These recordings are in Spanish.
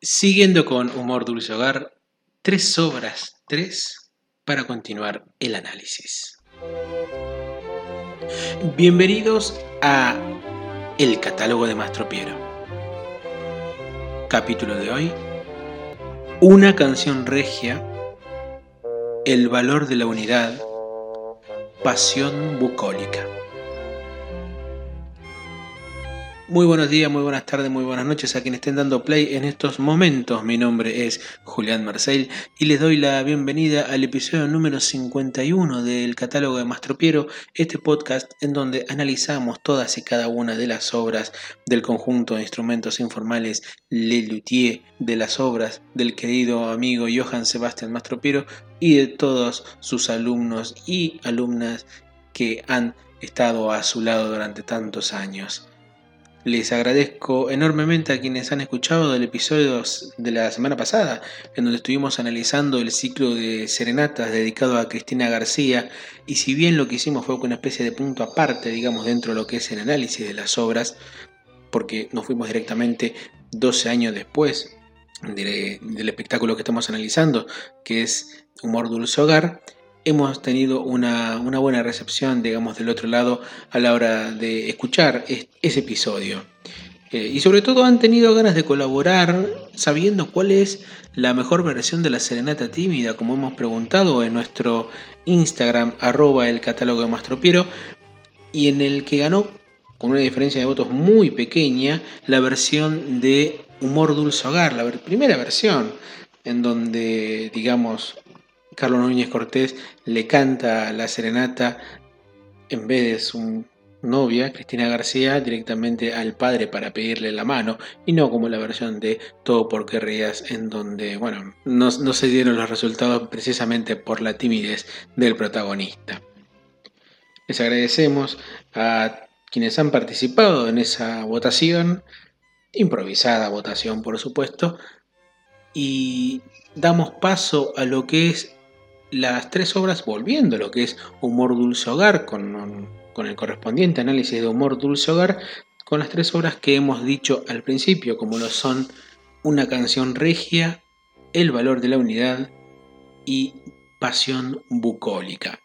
Siguiendo con Humor Dulce Hogar, tres obras, tres, para continuar el análisis. Bienvenidos a El catálogo de Mastro Piero. Capítulo de hoy, Una canción regia, El valor de la unidad, Pasión bucólica. Muy buenos días, muy buenas tardes, muy buenas noches a quienes estén dando play en estos momentos. Mi nombre es Julián Marcel y les doy la bienvenida al episodio número 51 del catálogo de Mastropiero, este podcast en donde analizamos todas y cada una de las obras del conjunto de instrumentos informales Le Luthier, de las obras del querido amigo Johann Sebastian Mastropiero y de todos sus alumnos y alumnas que han estado a su lado durante tantos años. Les agradezco enormemente a quienes han escuchado del episodio de la semana pasada, en donde estuvimos analizando el ciclo de serenatas dedicado a Cristina García, y si bien lo que hicimos fue una especie de punto aparte, digamos, dentro de lo que es el análisis de las obras, porque nos fuimos directamente 12 años después del espectáculo que estamos analizando, que es Humor Dulce Hogar, hemos tenido una, buena recepción, digamos, del otro lado a la hora de escuchar ese episodio. Eh, y sobre todo han tenido ganas de colaborar sabiendo cuál es la mejor versión de la serenata tímida, como hemos preguntado en nuestro Instagram, arroba el catálogo de Mastropiero, y en el que ganó, con una diferencia de votos muy pequeña, la versión de Humor Dulce Hogar, la primera versión, en donde, digamos, Carlos Núñez Cortés le canta la serenata en vez de su novia, Cristina García, directamente al padre para pedirle la mano, y no como la versión de Todo por querrías, en donde, bueno, no, no se dieron los resultados precisamente por la timidez del protagonista. Les agradecemos a quienes han participado en esa votación, improvisada votación por supuesto, y damos paso a lo que es las tres obras volviendo a lo que es Humor Dulce Hogar, con, con el correspondiente análisis de Humor Dulce Hogar, con las tres obras que hemos dicho al principio, como lo son Una canción regia, El valor de la unidad y Pasión bucólica.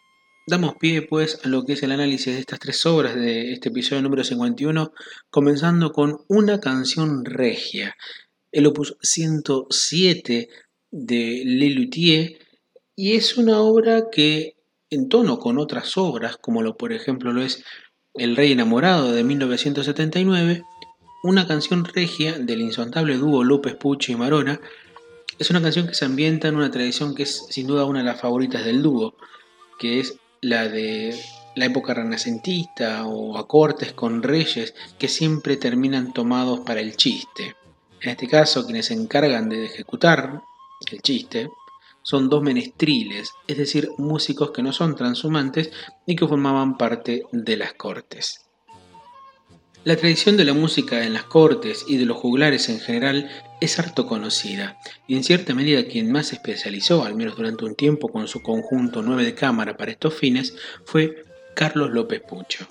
Damos pie pues a lo que es el análisis de estas tres obras de este episodio número 51, comenzando con Una canción regia, el opus 107 de Lelutier, y es una obra que, en tono con otras obras, como lo por ejemplo lo es El Rey Enamorado de 1979, una canción regia del insondable dúo López Pucci y Marona, es una canción que se ambienta en una tradición que es sin duda una de las favoritas del dúo, que es la de la época renacentista o acortes con reyes que siempre terminan tomados para el chiste. En este caso, quienes se encargan de ejecutar el chiste son dos menestriles, es decir, músicos que no son transhumantes y que formaban parte de las cortes. La tradición de la música en las cortes y de los juglares en general es harto conocida, y en cierta medida quien más se especializó, al menos durante un tiempo con su conjunto 9 de cámara para estos fines, fue Carlos López Pucho.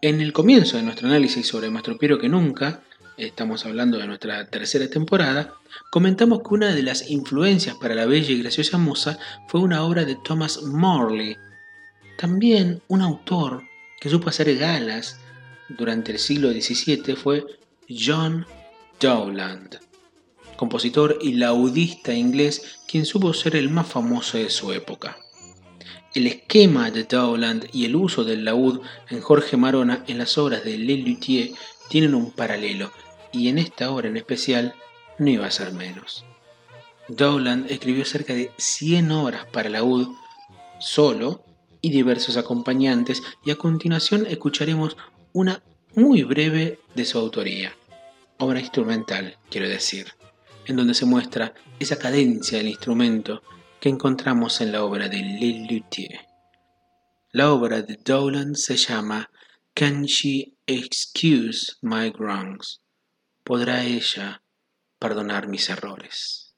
En el comienzo de nuestro análisis sobre Mastro Piero que nunca, estamos hablando de nuestra tercera temporada, comentamos que una de las influencias para la bella y graciosa musa fue una obra de Thomas Morley, también un autor que supo hacer galas durante el siglo XVII fue John Dowland, compositor y laudista inglés quien supo ser el más famoso de su época. El esquema de Dowland y el uso del laúd en Jorge Marona en las obras de Le Luthier tienen un paralelo, y en esta obra en especial no iba a ser menos. Dowland escribió cerca de 100 obras para laúd solo y diversos acompañantes y a continuación escucharemos una muy breve de su autoría, obra instrumental, quiero decir, en donde se muestra esa cadencia del instrumento que encontramos en la obra de Le Luthier. La obra de Dowland se llama Can She Excuse My Wrongs? ¿Podrá ella perdonar mis errores?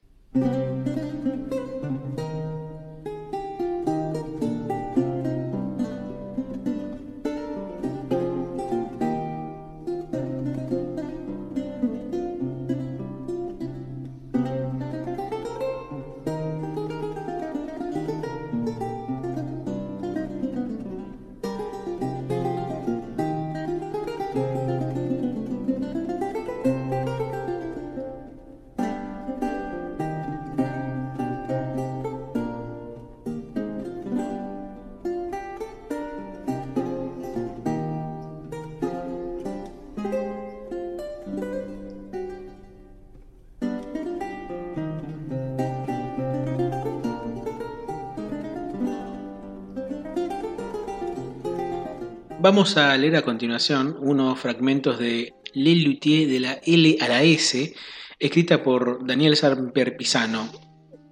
Vamos a leer a continuación unos fragmentos de Le Luthier de la L a la S, escrita por Daniel Samper Pisano.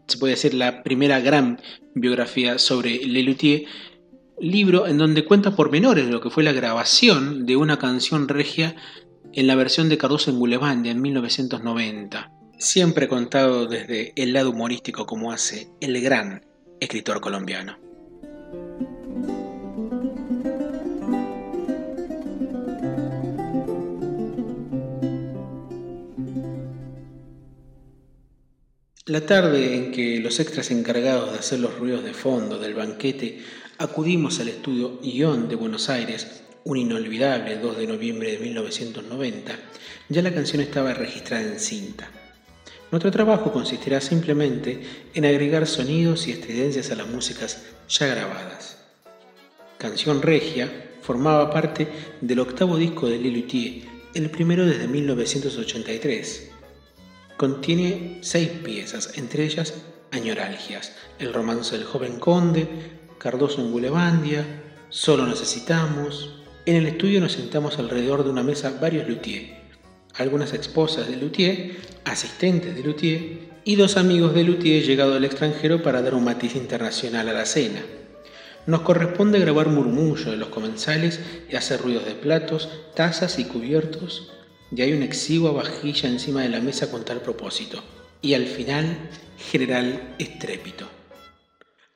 Se puede decir la primera gran biografía sobre Le Luthier, libro en donde cuenta pormenores de lo que fue la grabación de una canción regia en la versión de Cardoso en Gulebandia en 1990. Siempre contado desde el lado humorístico como hace el gran escritor colombiano. La tarde en que los extras encargados de hacer los ruidos de fondo del banquete acudimos al estudio Ion de Buenos Aires, un inolvidable 2 de noviembre de 1990, ya la canción estaba registrada en cinta. Nuestro trabajo consistirá simplemente en agregar sonidos y estridencias a las músicas ya grabadas. Canción Regia formaba parte del octavo disco de Lilutier, el primero desde 1983 Contiene seis piezas, entre ellas Añoralgias, El romance del joven conde, Cardoso en Bulevandia, Solo necesitamos. En el estudio nos sentamos alrededor de una mesa varios luthier, algunas esposas de luthier, asistentes de luthier y dos amigos de luthier llegados del extranjero para dar un matiz internacional a la cena. Nos corresponde grabar murmullo de los comensales y hacer ruidos de platos, tazas y cubiertos y hay una exigua vajilla encima de la mesa con tal propósito. Y al final, general estrépito.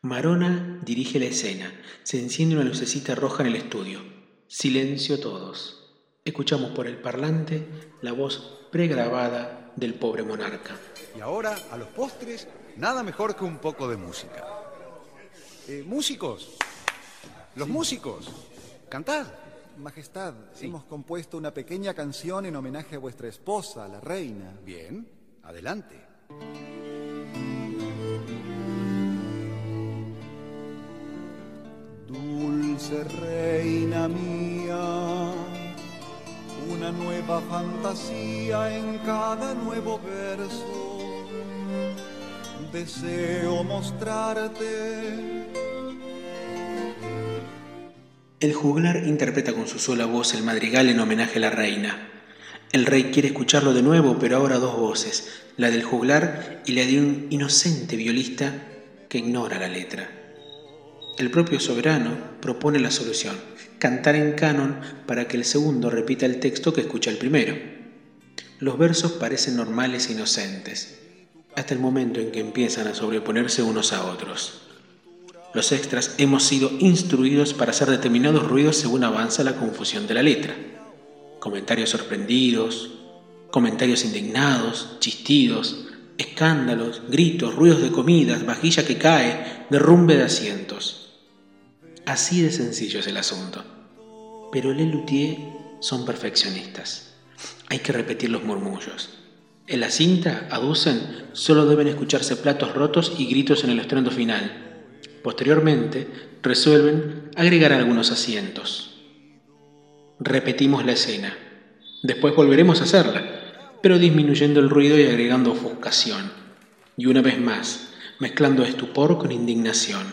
Marona dirige la escena. Se enciende una lucecita roja en el estudio. Silencio todos. Escuchamos por el parlante la voz pregrabada del pobre monarca. Y ahora, a los postres, nada mejor que un poco de música. Eh, músicos, los músicos, cantad. Majestad, hemos compuesto una pequeña canción en homenaje a vuestra esposa, la reina. Bien, adelante. Dulce reina mía, una nueva fantasía en cada nuevo verso. Deseo mostrarte el juglar interpreta con su sola voz el madrigal en homenaje a la reina. El rey quiere escucharlo de nuevo, pero ahora dos voces, la del juglar y la de un inocente violista que ignora la letra. El propio soberano propone la solución, cantar en canon para que el segundo repita el texto que escucha el primero. Los versos parecen normales e inocentes, hasta el momento en que empiezan a sobreponerse unos a otros. Los extras hemos sido instruidos para hacer determinados ruidos según avanza la confusión de la letra. Comentarios sorprendidos, comentarios indignados, chistidos, escándalos, gritos, ruidos de comidas, vajilla que cae, derrumbe de asientos. Así de sencillo es el asunto. Pero les Luthier son perfeccionistas. Hay que repetir los murmullos. En la cinta, aducen, solo deben escucharse platos rotos y gritos en el estruendo final Posteriormente, resuelven agregar algunos asientos. Repetimos la escena. Después volveremos a hacerla, pero disminuyendo el ruido y agregando ofuscación. Y una vez más, mezclando estupor con indignación.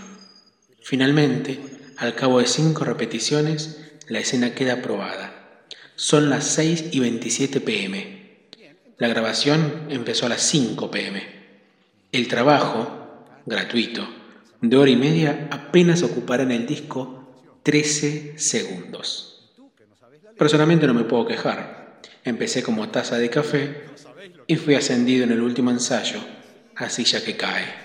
Finalmente, al cabo de cinco repeticiones, la escena queda aprobada. Son las 6 y 27 pm. La grabación empezó a las 5 pm. El trabajo, gratuito, de hora y media apenas ocuparán el disco 13 segundos. Personalmente no me puedo quejar. Empecé como taza de café y fui ascendido en el último ensayo a silla que cae.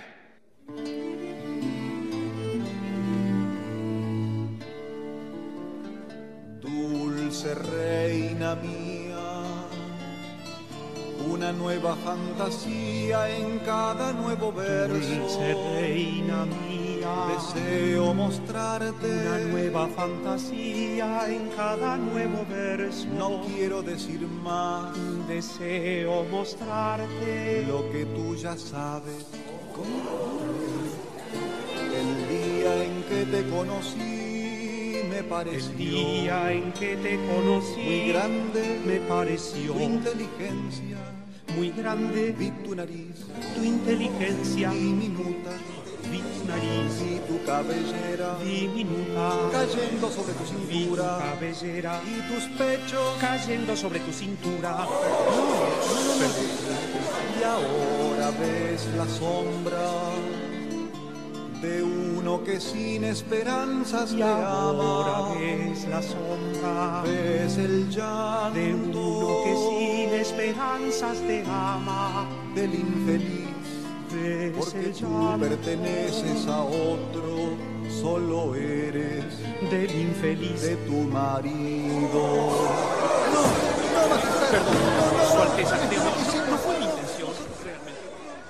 Una nueva fantasía en cada nuevo verso. Dulce reina mía Deseo mostrarte una nueva fantasía en cada nuevo verso. No quiero decir más. Deseo mostrarte lo que tú ya sabes. El día en que te conocí me pareció. El día en que te conocí muy grande me pareció. Tu inteligencia muy grande. Vi tu nariz, tu inteligencia. Diminuta. Vi tu nariz, Vi tu cabellera. Diminuta, cayendo sobre tu vi tu cintura. cabellera, y tus pechos. cayendo sobre tu cintura. Y ahora ves la sombra de uno que sin esperanzas Y te ahora ama. ves la sombra Ves el de llanto uno que sin esperanzas te ama. del infeliz. Porque tú perteneces a otro, solo eres del infeliz. de tu marido. Su Alteza, no fue mi intención, realmente.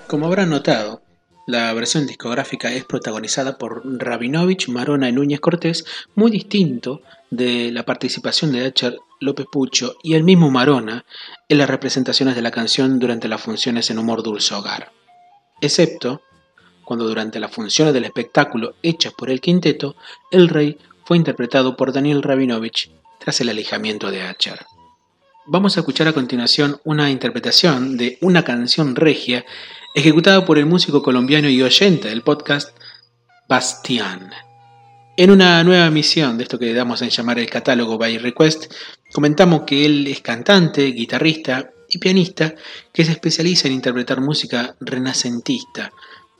Como habrán notado, la versión discográfica es protagonizada por Rabinovich, Marona y Núñez Cortés, muy distinto de la participación de Acher, López Pucho y el mismo Marona en las representaciones de la canción durante las funciones en Humor Dulce Hogar. Excepto cuando durante las funciones del espectáculo hechas por el quinteto, el rey fue interpretado por Daniel Rabinovich tras el alejamiento de Acher. Vamos a escuchar a continuación una interpretación de una canción regia ejecutada por el músico colombiano y oyente del podcast Bastián. En una nueva emisión de esto que damos en llamar el catálogo by request, comentamos que él es cantante, guitarrista y pianista que se especializa en interpretar música renacentista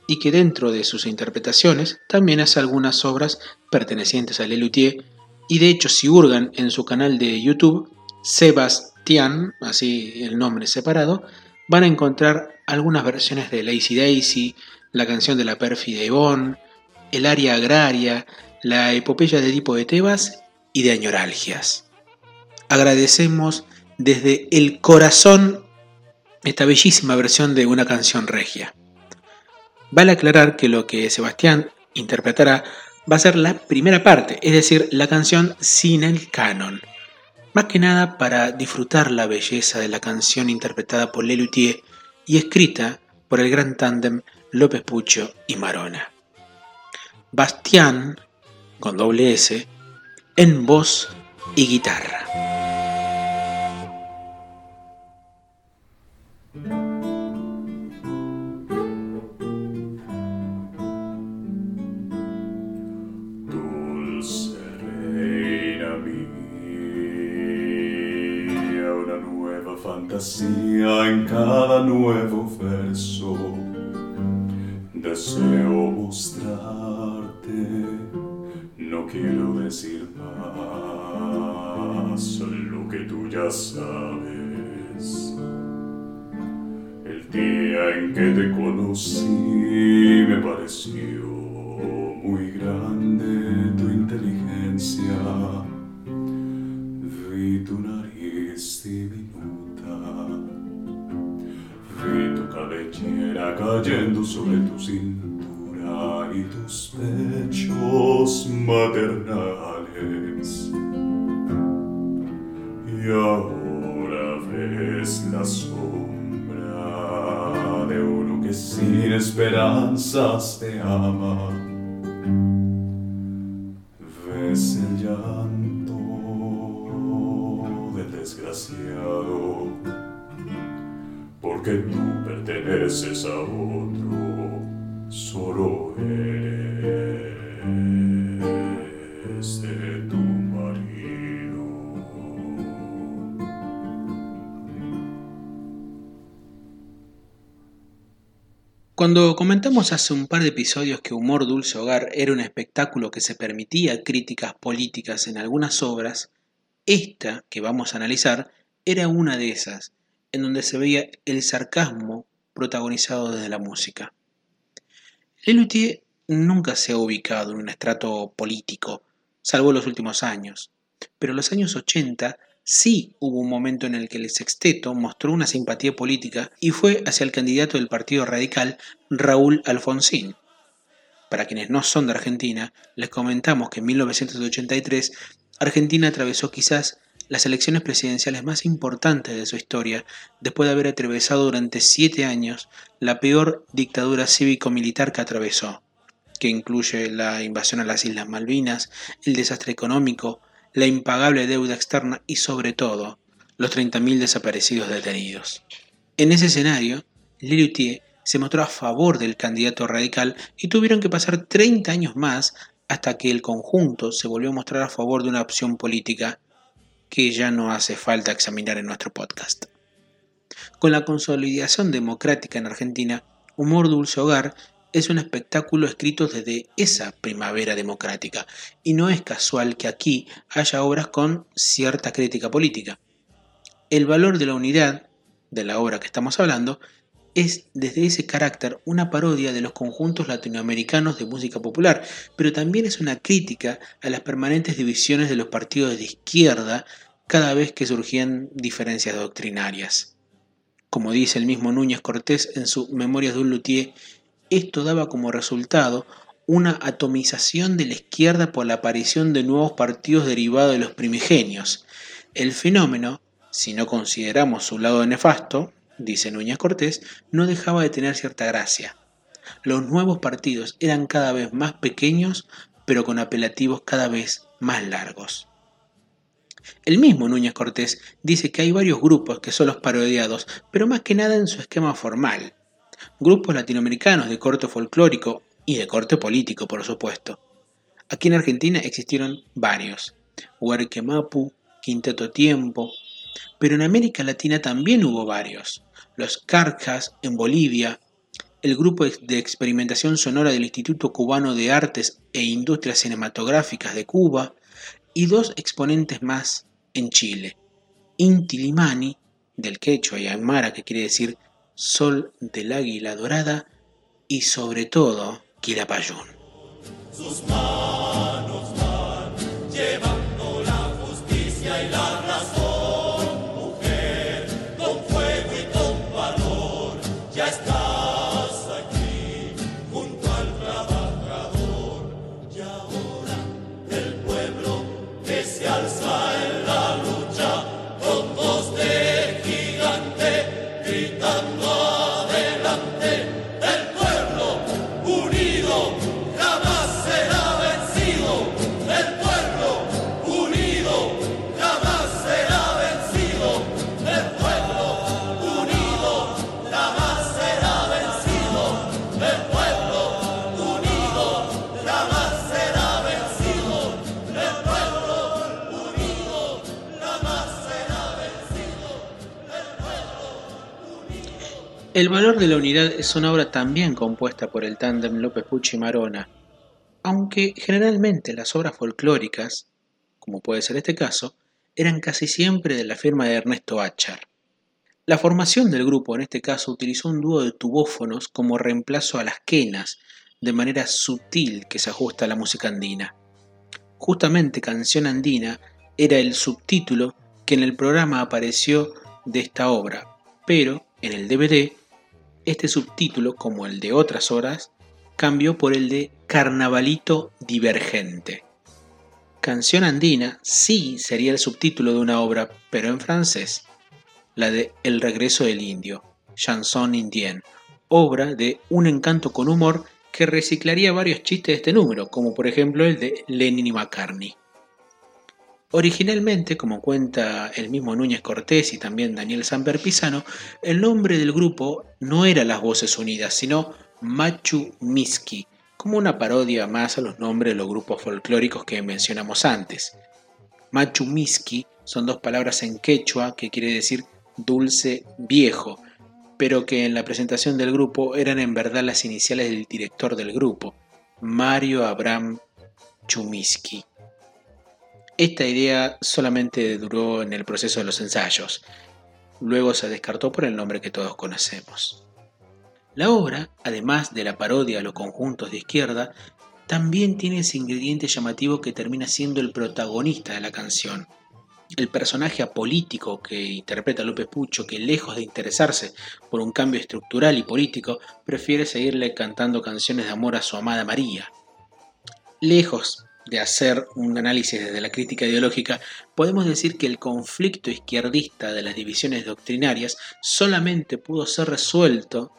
y que dentro de sus interpretaciones también hace algunas obras pertenecientes a Lelutier y de hecho si hurgan en su canal de YouTube Sebastián, así el nombre separado, van a encontrar algunas versiones de Lazy Daisy, la canción de la pérfida Yvonne, el aria agraria, la epopeya de Edipo de Tebas y de Añoralgias. Agradecemos desde el corazón esta bellísima versión de una canción regia. Vale aclarar que lo que Sebastián interpretará va a ser la primera parte, es decir, la canción sin el canon. Más que nada para disfrutar la belleza de la canción interpretada por Lelutier y escrita por el gran tándem López Pucho y Marona. Bastián, con doble S, en voz y guitarra. Que te conocí me pareció muy grande tu inteligencia. Vi tu nariz diminuta, vi tu cabellera cayendo sobre tu cintura y tus pechos maternales. Y ahora ves la sombra de uno que sin esperanzas te ama. Cuando comentamos hace un par de episodios que Humor Dulce Hogar era un espectáculo que se permitía críticas políticas en algunas obras, esta que vamos a analizar era una de esas, en donde se veía el sarcasmo protagonizado desde la música. Lelutier nunca se ha ubicado en un estrato político, salvo los últimos años, pero los años 80 sí hubo un momento en el que el sexteto mostró una simpatía política y fue hacia el candidato del Partido Radical, Raúl Alfonsín. Para quienes no son de Argentina, les comentamos que en 1983 Argentina atravesó quizás las elecciones presidenciales más importantes de su historia, después de haber atravesado durante siete años la peor dictadura cívico-militar que atravesó, que incluye la invasión a las Islas Malvinas, el desastre económico, la impagable deuda externa y sobre todo los 30.000 desaparecidos detenidos. En ese escenario, Lelutier se mostró a favor del candidato radical y tuvieron que pasar 30 años más hasta que el conjunto se volvió a mostrar a favor de una opción política que ya no hace falta examinar en nuestro podcast. Con la consolidación democrática en Argentina, Humor Dulce Hogar es un espectáculo escrito desde esa primavera democrática, y no es casual que aquí haya obras con cierta crítica política. El valor de la unidad, de la obra que estamos hablando, es desde ese carácter una parodia de los conjuntos latinoamericanos de música popular, pero también es una crítica a las permanentes divisiones de los partidos de izquierda cada vez que surgían diferencias doctrinarias. Como dice el mismo Núñez Cortés en su Memorias de un Luthier, esto daba como resultado una atomización de la izquierda por la aparición de nuevos partidos derivados de los primigenios. El fenómeno, si no consideramos su lado nefasto, dice Núñez Cortés, no dejaba de tener cierta gracia. Los nuevos partidos eran cada vez más pequeños, pero con apelativos cada vez más largos. El mismo Núñez Cortés dice que hay varios grupos que son los parodiados, pero más que nada en su esquema formal grupos latinoamericanos de corte folclórico y de corte político, por supuesto. Aquí en Argentina existieron varios, Huarquemapu, Quinteto Tiempo, pero en América Latina también hubo varios, los Carcas en Bolivia, el grupo de experimentación sonora del Instituto Cubano de Artes e Industrias Cinematográficas de Cuba y dos exponentes más en Chile, Inti Limani, del quechua y aymara, que quiere decir Sol del Águila Dorada y sobre todo Quilapayún. El valor de la unidad es una obra también compuesta por el tándem López Pucci Marona, aunque generalmente las obras folclóricas, como puede ser este caso, eran casi siempre de la firma de Ernesto Achar. La formación del grupo en este caso utilizó un dúo de tubófonos como reemplazo a las quenas, de manera sutil que se ajusta a la música andina. Justamente Canción Andina era el subtítulo que en el programa apareció de esta obra, pero en el DVD este subtítulo, como el de otras horas, cambió por el de Carnavalito Divergente. Canción andina sí sería el subtítulo de una obra, pero en francés, la de El regreso del indio, Chanson indien, obra de un encanto con humor que reciclaría varios chistes de este número, como por ejemplo el de Lenin y McCartney. Originalmente, como cuenta el mismo Núñez Cortés y también Daniel Samper Pisano, el nombre del grupo no era Las Voces Unidas, sino Machu Miski, como una parodia más a los nombres de los grupos folclóricos que mencionamos antes. Machu Miski son dos palabras en quechua que quiere decir dulce viejo, pero que en la presentación del grupo eran en verdad las iniciales del director del grupo, Mario Abraham Chumiski. Esta idea solamente duró en el proceso de los ensayos. Luego se descartó por el nombre que todos conocemos. La obra, además de la parodia a los conjuntos de izquierda, también tiene ese ingrediente llamativo que termina siendo el protagonista de la canción. El personaje apolítico que interpreta López Pucho, que lejos de interesarse por un cambio estructural y político, prefiere seguirle cantando canciones de amor a su amada María. Lejos de hacer un análisis desde la crítica ideológica, podemos decir que el conflicto izquierdista de las divisiones doctrinarias solamente pudo ser resuelto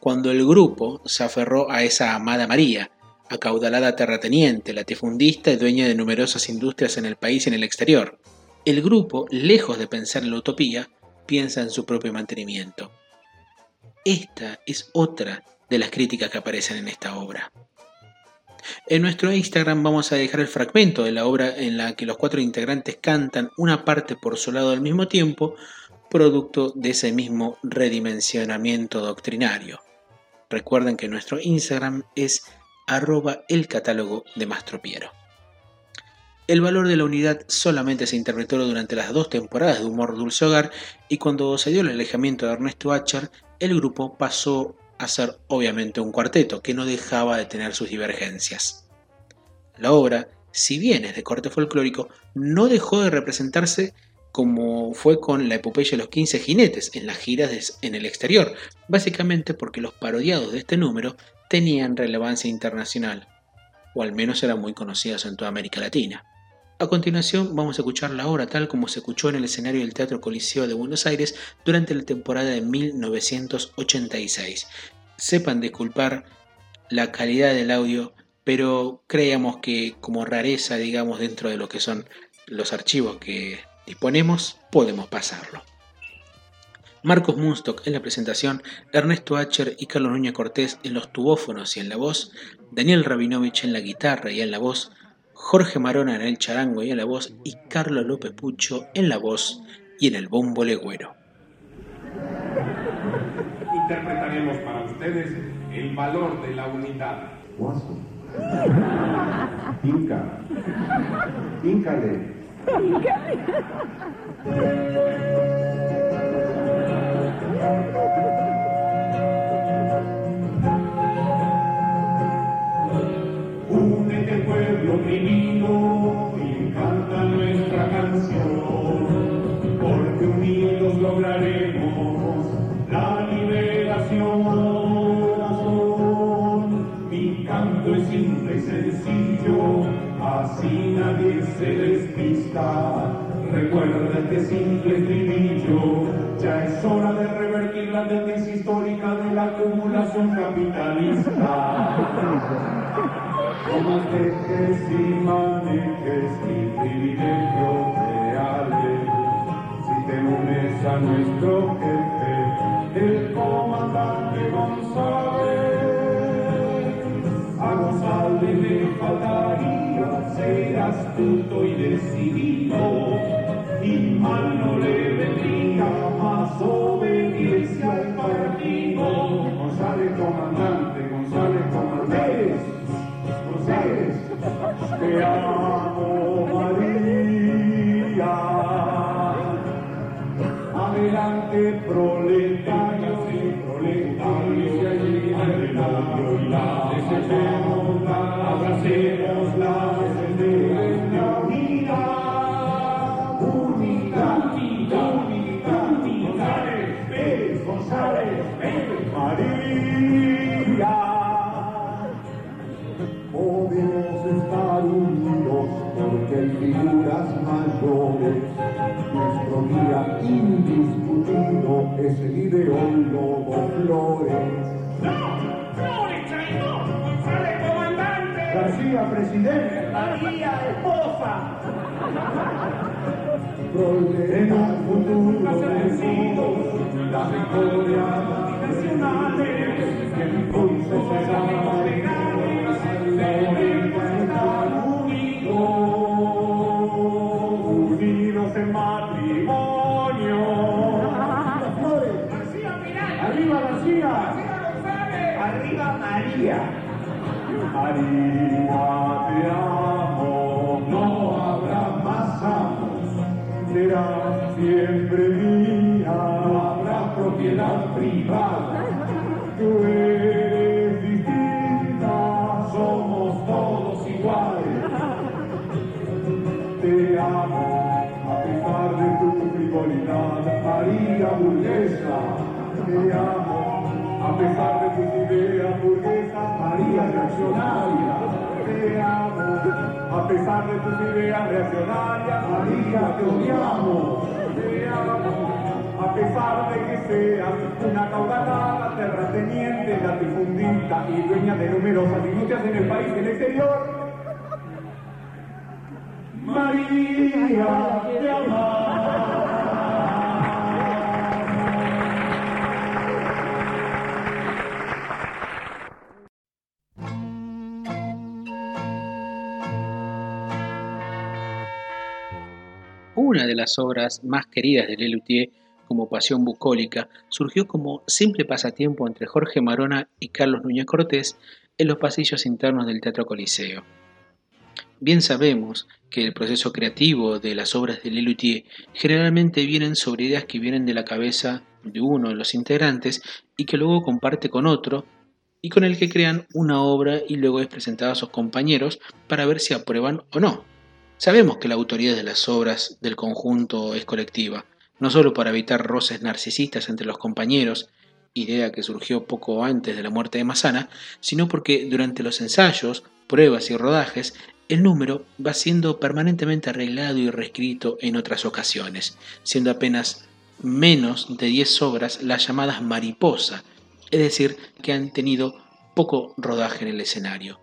cuando el grupo se aferró a esa amada María, acaudalada terrateniente, latifundista y dueña de numerosas industrias en el país y en el exterior. El grupo, lejos de pensar en la utopía, piensa en su propio mantenimiento. Esta es otra de las críticas que aparecen en esta obra. En nuestro Instagram vamos a dejar el fragmento de la obra en la que los cuatro integrantes cantan una parte por su lado al mismo tiempo, producto de ese mismo redimensionamiento doctrinario. Recuerden que nuestro Instagram es arroba el catálogo de Mastropiero. El valor de la unidad solamente se interpretó durante las dos temporadas de Humor Dulce Hogar y cuando se dio el alejamiento de Ernesto Acher, el grupo pasó a ser obviamente un cuarteto que no dejaba de tener sus divergencias. La obra, si bien es de corte folclórico, no dejó de representarse como fue con la epopeya de los 15 jinetes en las giras en el exterior, básicamente porque los parodiados de este número tenían relevancia internacional, o al menos eran muy conocidos en toda América Latina. A continuación vamos a escuchar la obra tal como se escuchó en el escenario del Teatro Coliseo de Buenos Aires durante la temporada de 1986. Sepan disculpar la calidad del audio, pero creíamos que como rareza, digamos, dentro de lo que son los archivos que disponemos, podemos pasarlo. Marcos Munstock en la presentación, Ernesto Acher y Carlos Núñez Cortés en los tubófonos y en la voz, Daniel Rabinovich en la guitarra y en la voz, Jorge Marona en el charango y en la voz y Carlos López Pucho en la voz y en el bombo legüero. Interpretaremos para ustedes el valor de la unidad. Inca. Simple y sencillo, así nadie se despista. Recuerda este simple estribillo, ya es hora de revertir la tendencia histórica de la acumulación capitalista. Como dejes y manejes mi privilegio reales, si te unes a nuestro jefe, el comandante González, astuto y decidido, y mal no le vendría más obediencia al partido. González comandante, González comandante. González, te amo María. Adelante proletarios y proletarios, adelante la desechémosla, abracémosla, presidente. María, esposa. En un futuro vencido, las serás siempre mía, no habrá propiedad privada. Tú eres distinta, somos todos iguales. Te amo, a pesar de tu frivolidad, María burguesa. Te amo, a pesar de tus ideas burguesas, María reaccionaria. Te amo, a pesar de tus ideas reaccionarias, María te odiamos. Te amo, a pesar de que seas una caudalada, terrateniente, latifundista y dueña de numerosas industrias en el país y en el exterior. María, te amamos. Una de las obras más queridas de Lelutier como Pasión Bucólica surgió como simple pasatiempo entre Jorge Marona y Carlos Núñez Cortés en los pasillos internos del Teatro Coliseo. Bien sabemos que el proceso creativo de las obras de Lelutier generalmente vienen sobre ideas que vienen de la cabeza de uno de los integrantes y que luego comparte con otro y con el que crean una obra y luego es presentada a sus compañeros para ver si aprueban o no. Sabemos que la autoría de las obras del conjunto es colectiva, no solo para evitar roces narcisistas entre los compañeros, idea que surgió poco antes de la muerte de Massana, sino porque durante los ensayos, pruebas y rodajes, el número va siendo permanentemente arreglado y reescrito en otras ocasiones, siendo apenas menos de 10 obras las llamadas mariposa, es decir, que han tenido poco rodaje en el escenario.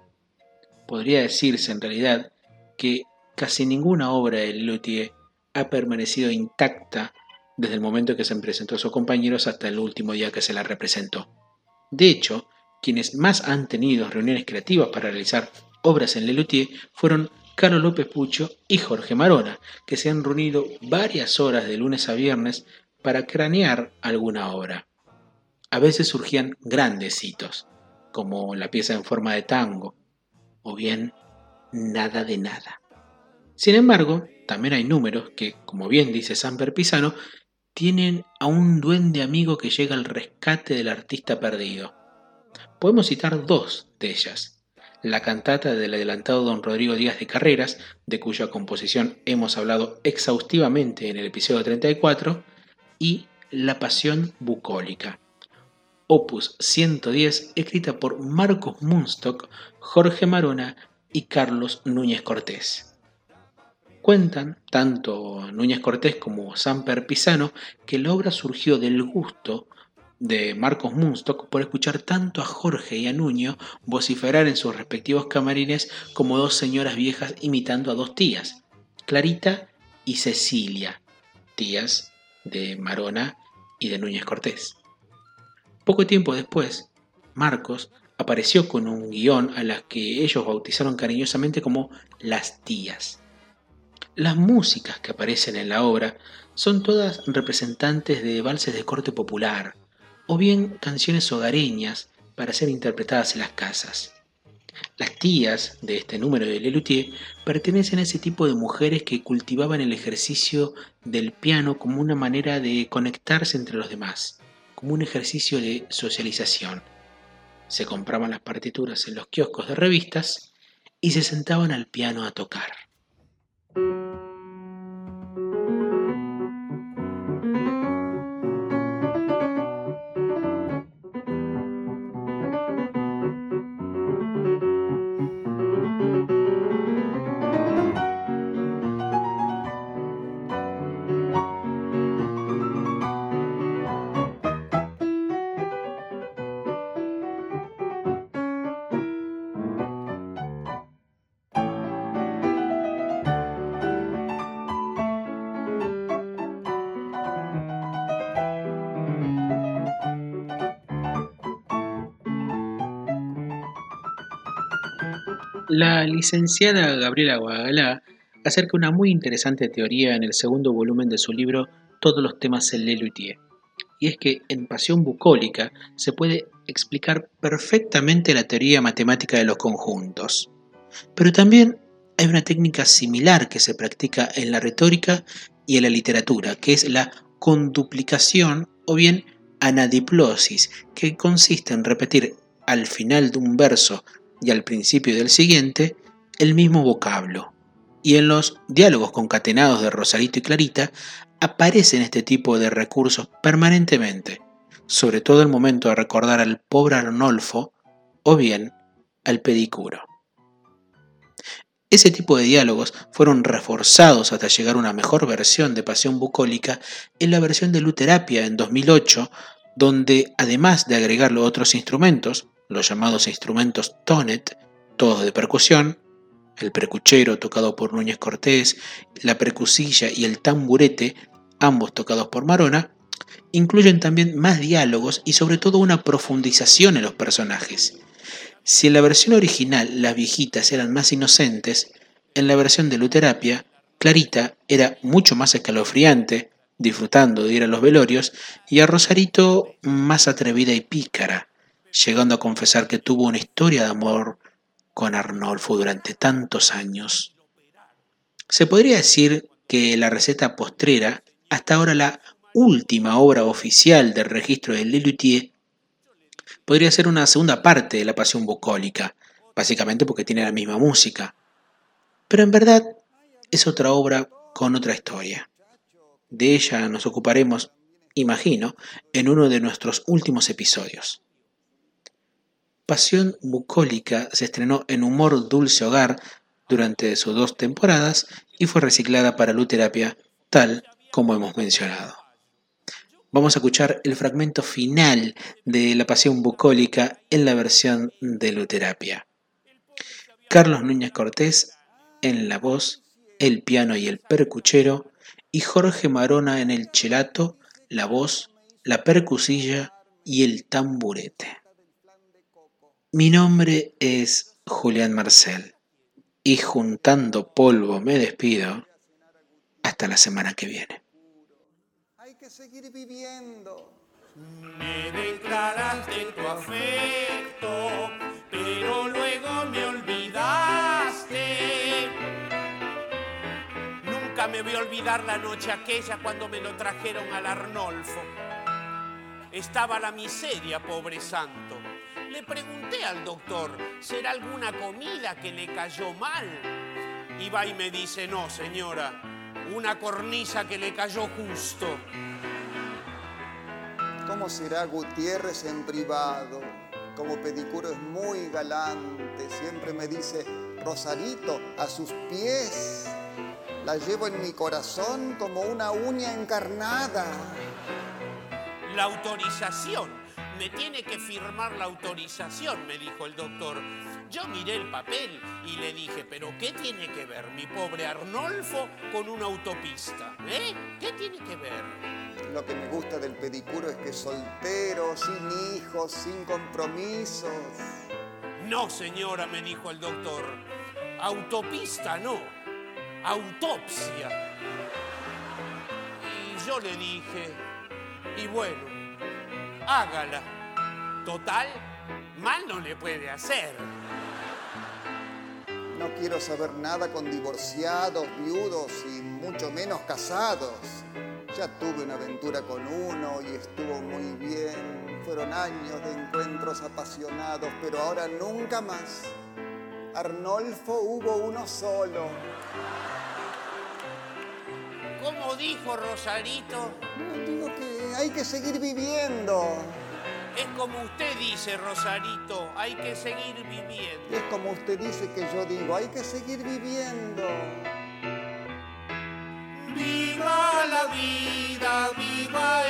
Podría decirse en realidad que casi ninguna obra de Luthier ha permanecido intacta desde el momento que se presentó a sus compañeros hasta el último día que se la representó. De hecho, quienes más han tenido reuniones creativas para realizar obras en Lelutier fueron Carlos López Pucho y Jorge Marona, que se han reunido varias horas de lunes a viernes para cranear alguna obra. A veces surgían grandes hitos, como la pieza en forma de tango, o bien nada de nada. Sin embargo, también hay números que, como bien dice Samper Pisano, tienen a un duende amigo que llega al rescate del artista perdido. Podemos citar dos de ellas. La cantata del adelantado don Rodrigo Díaz de Carreras, de cuya composición hemos hablado exhaustivamente en el episodio 34, y La Pasión Bucólica, opus 110, escrita por Marcos Munstock, Jorge Marona y Carlos Núñez Cortés. Cuentan tanto Núñez Cortés como Samper Pisano que la obra surgió del gusto de Marcos Munstock por escuchar tanto a Jorge y a Nuño vociferar en sus respectivos camarines como dos señoras viejas imitando a dos tías, Clarita y Cecilia, tías de Marona y de Núñez Cortés. Poco tiempo después, Marcos apareció con un guion a las que ellos bautizaron cariñosamente como las tías. Las músicas que aparecen en la obra son todas representantes de valses de corte popular, o bien canciones hogareñas para ser interpretadas en las casas. Las tías de este número de Lelutier pertenecen a ese tipo de mujeres que cultivaban el ejercicio del piano como una manera de conectarse entre los demás, como un ejercicio de socialización. Se compraban las partituras en los kioscos de revistas y se sentaban al piano a tocar. La licenciada Gabriela Guagalá acerca una muy interesante teoría en el segundo volumen de su libro Todos los temas en Lelutier. Y es que en Pasión Bucólica se puede explicar perfectamente la teoría matemática de los conjuntos. Pero también hay una técnica similar que se practica en la retórica y en la literatura, que es la conduplicación o bien anadiplosis, que consiste en repetir al final de un verso y al principio del siguiente el mismo vocablo. Y en los diálogos concatenados de Rosarito y Clarita aparecen este tipo de recursos permanentemente, sobre todo el momento de recordar al pobre Arnolfo o bien al pedicuro. Ese tipo de diálogos fueron reforzados hasta llegar a una mejor versión de Pasión Bucólica en la versión de Luterapia en 2008, donde además de agregarle otros instrumentos, los llamados instrumentos tonet, todos de percusión, el percuchero tocado por Núñez Cortés, la percusilla y el tamburete, ambos tocados por Marona, incluyen también más diálogos y sobre todo una profundización en los personajes. Si en la versión original las viejitas eran más inocentes, en la versión de Luterapia Clarita era mucho más escalofriante, disfrutando de ir a los velorios, y a Rosarito más atrevida y pícara, llegando a confesar que tuvo una historia de amor con Arnolfo durante tantos años. Se podría decir que la receta postrera, hasta ahora la última obra oficial del registro de Lelutier, podría ser una segunda parte de la pasión bucólica, básicamente porque tiene la misma música. Pero en verdad es otra obra con otra historia. De ella nos ocuparemos, imagino, en uno de nuestros últimos episodios. Pasión bucólica se estrenó en Humor Dulce Hogar durante sus dos temporadas y fue reciclada para Luterapia, tal como hemos mencionado. Vamos a escuchar el fragmento final de La Pasión Bucólica en la versión de Luterapia. Carlos Núñez Cortés en la voz, el piano y el percuchero, y Jorge Marona en el chelato, la voz, la percusilla y el tamburete. Mi nombre es Julián Marcel y juntando polvo me despido hasta la semana que viene. Hay que seguir viviendo. Me declaraste tu afecto, pero luego me olvidaste. Nunca me voy a olvidar la noche aquella cuando me lo trajeron al Arnolfo. Estaba la miseria, pobre santo. Le pregunté al doctor, ¿será alguna comida que le cayó mal? Y va y me dice, no, señora, una cornisa que le cayó justo. ¿Cómo será Gutiérrez en privado? Como pedicuro es muy galante, siempre me dice, Rosarito, a sus pies. La llevo en mi corazón como una uña encarnada. La autorización. Me tiene que firmar la autorización, me dijo el doctor. Yo miré el papel y le dije, pero ¿qué tiene que ver mi pobre Arnolfo con una autopista? ¿Eh? ¿Qué tiene que ver? Lo que me gusta del pedicuro es que es soltero, sin hijos, sin compromisos. No, señora, me dijo el doctor. Autopista no, autopsia. Y yo le dije, y bueno, hágala. Total, mal no le puede hacer. No quiero saber nada con divorciados, viudos y mucho menos casados. Ya tuve una aventura con uno y estuvo muy bien. Fueron años de encuentros apasionados, pero ahora nunca más. Arnolfo hubo uno solo. ¿Cómo dijo Rosarito? No, digo que hay que seguir viviendo. Es como usted dice, Rosarito, hay que seguir viviendo. Es como usted dice que yo digo, hay que seguir viviendo. Viva la vida, viva